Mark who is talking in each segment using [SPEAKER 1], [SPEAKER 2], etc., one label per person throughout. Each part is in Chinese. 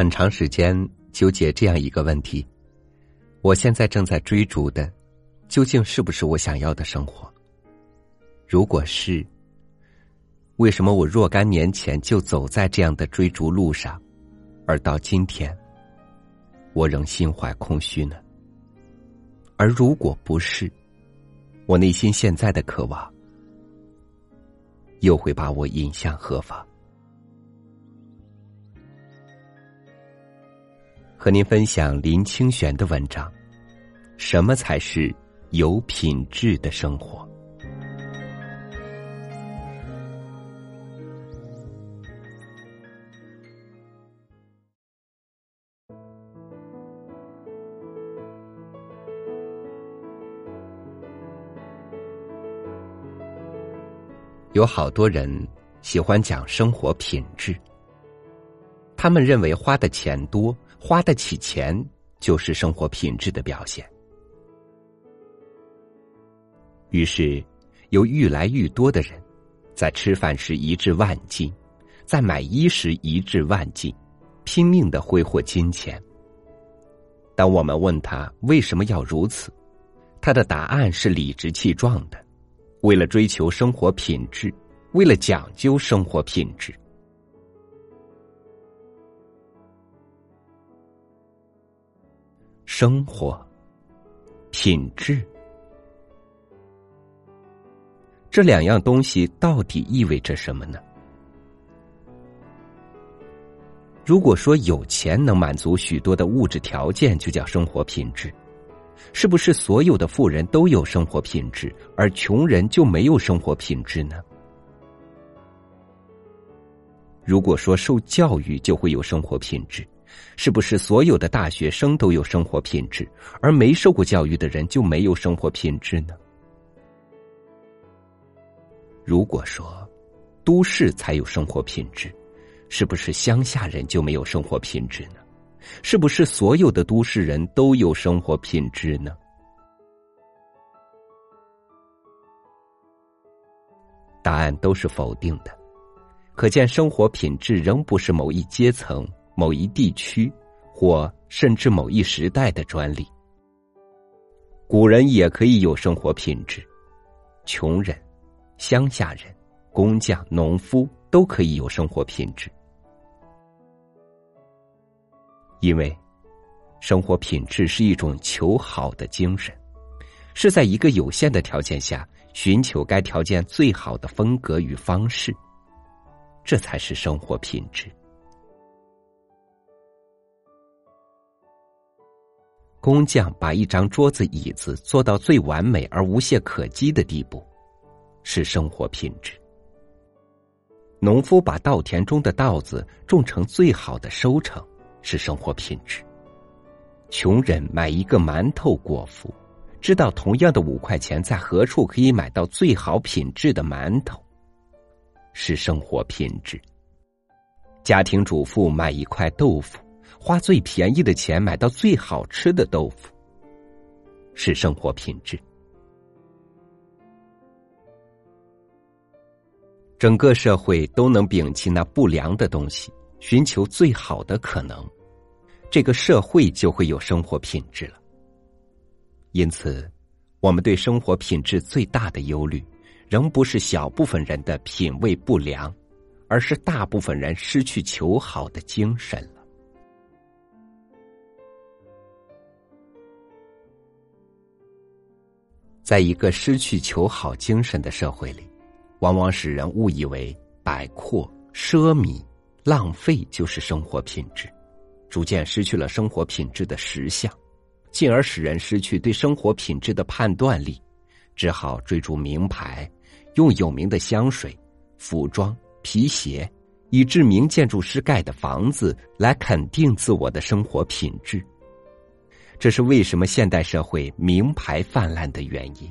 [SPEAKER 1] 很长时间纠结这样一个问题：我现在正在追逐的，究竟是不是我想要的生活？如果是，为什么我若干年前就走在这样的追逐路上，而到今天，我仍心怀空虚呢？而如果不是，我内心现在的渴望，又会把我引向何方？和您分享林清玄的文章：什么才是有品质的生活？有好多人喜欢讲生活品质，他们认为花的钱多。花得起钱就是生活品质的表现。于是，有愈来愈多的人，在吃饭时一掷万金，在买衣时一掷万金，拼命的挥霍金钱。当我们问他为什么要如此，他的答案是理直气壮的：为了追求生活品质，为了讲究生活品质。生活品质，这两样东西到底意味着什么呢？如果说有钱能满足许多的物质条件，就叫生活品质，是不是所有的富人都有生活品质，而穷人就没有生活品质呢？如果说受教育就会有生活品质？是不是所有的大学生都有生活品质，而没受过教育的人就没有生活品质呢？如果说都市才有生活品质，是不是乡下人就没有生活品质呢？是不是所有的都市人都有生活品质呢？答案都是否定的，可见生活品质仍不是某一阶层。某一地区，或甚至某一时代的专利。古人也可以有生活品质，穷人、乡下人、工匠、农夫都可以有生活品质，因为生活品质是一种求好的精神，是在一个有限的条件下寻求该条件最好的风格与方式，这才是生活品质。工匠把一张桌子、椅子做到最完美而无懈可击的地步，是生活品质；农夫把稻田中的稻子种成最好的收成，是生活品质；穷人买一个馒头果腹，知道同样的五块钱在何处可以买到最好品质的馒头，是生活品质；家庭主妇买一块豆腐。花最便宜的钱买到最好吃的豆腐，是生活品质。整个社会都能摒弃那不良的东西，寻求最好的可能，这个社会就会有生活品质了。因此，我们对生活品质最大的忧虑，仍不是小部分人的品味不良，而是大部分人失去求好的精神了。在一个失去求好精神的社会里，往往使人误以为摆阔、奢靡、浪费就是生活品质，逐渐失去了生活品质的实相，进而使人失去对生活品质的判断力，只好追逐名牌，用有名的香水、服装、皮鞋，以知名建筑师盖的房子来肯定自我的生活品质。这是为什么现代社会名牌泛滥的原因。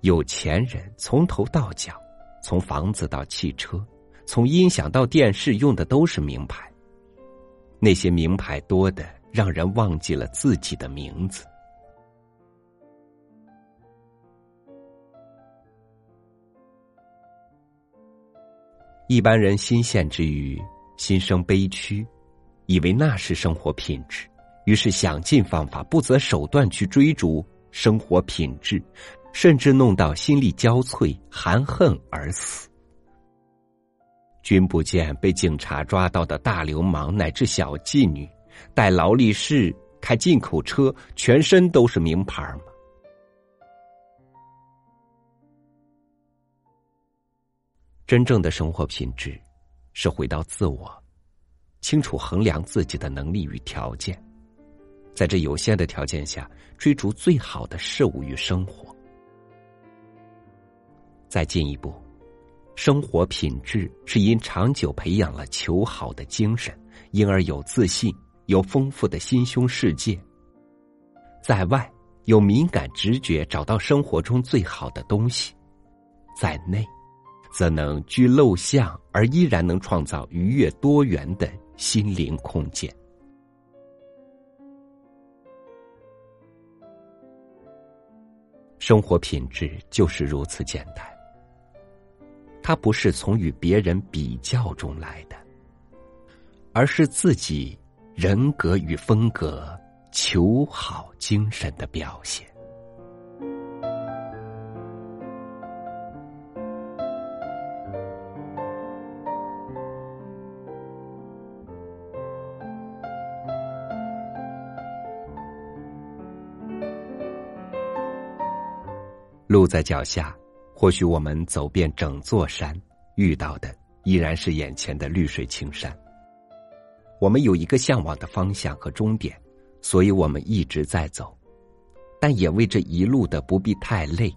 [SPEAKER 1] 有钱人从头到脚，从房子到汽车，从音响到电视，用的都是名牌。那些名牌多的，让人忘记了自己的名字。一般人新鲜之余，心生悲屈，以为那是生活品质，于是想尽方法、不择手段去追逐生活品质，甚至弄到心力交瘁、含恨而死。君不见被警察抓到的大流氓乃至小妓女，戴劳力士、开进口车，全身都是名牌真正的生活品质，是回到自我，清楚衡量自己的能力与条件，在这有限的条件下，追逐最好的事物与生活。再进一步，生活品质是因长久培养了求好的精神，因而有自信，有丰富的心胸世界。在外有敏感直觉，找到生活中最好的东西；在内。则能居陋巷，而依然能创造愉悦多元的心灵空间。生活品质就是如此简单，它不是从与别人比较中来的，而是自己人格与风格求好精神的表现。路在脚下，或许我们走遍整座山，遇到的依然是眼前的绿水青山。我们有一个向往的方向和终点，所以我们一直在走，但也为这一路的不必太累，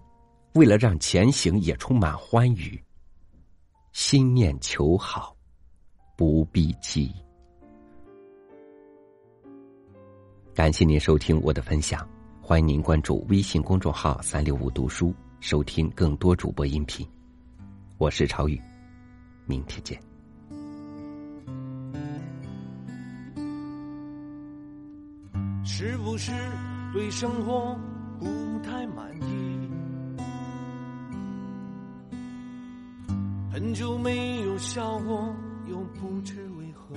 [SPEAKER 1] 为了让前行也充满欢愉。心念求好，不必急。感谢您收听我的分享。欢迎您关注微信公众号“三六五读书”，收听更多主播音频。我是超宇，明天见。
[SPEAKER 2] 是不是对生活不太满意？很久没有笑过，又不知为何。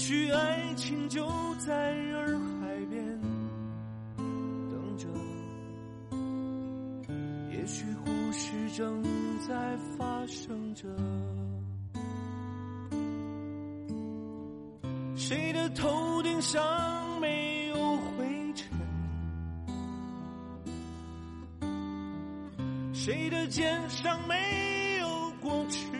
[SPEAKER 2] 也许爱情就在洱海边等着，也许故事正在发生着。谁的头顶上没有灰尘？谁的肩上没有过去？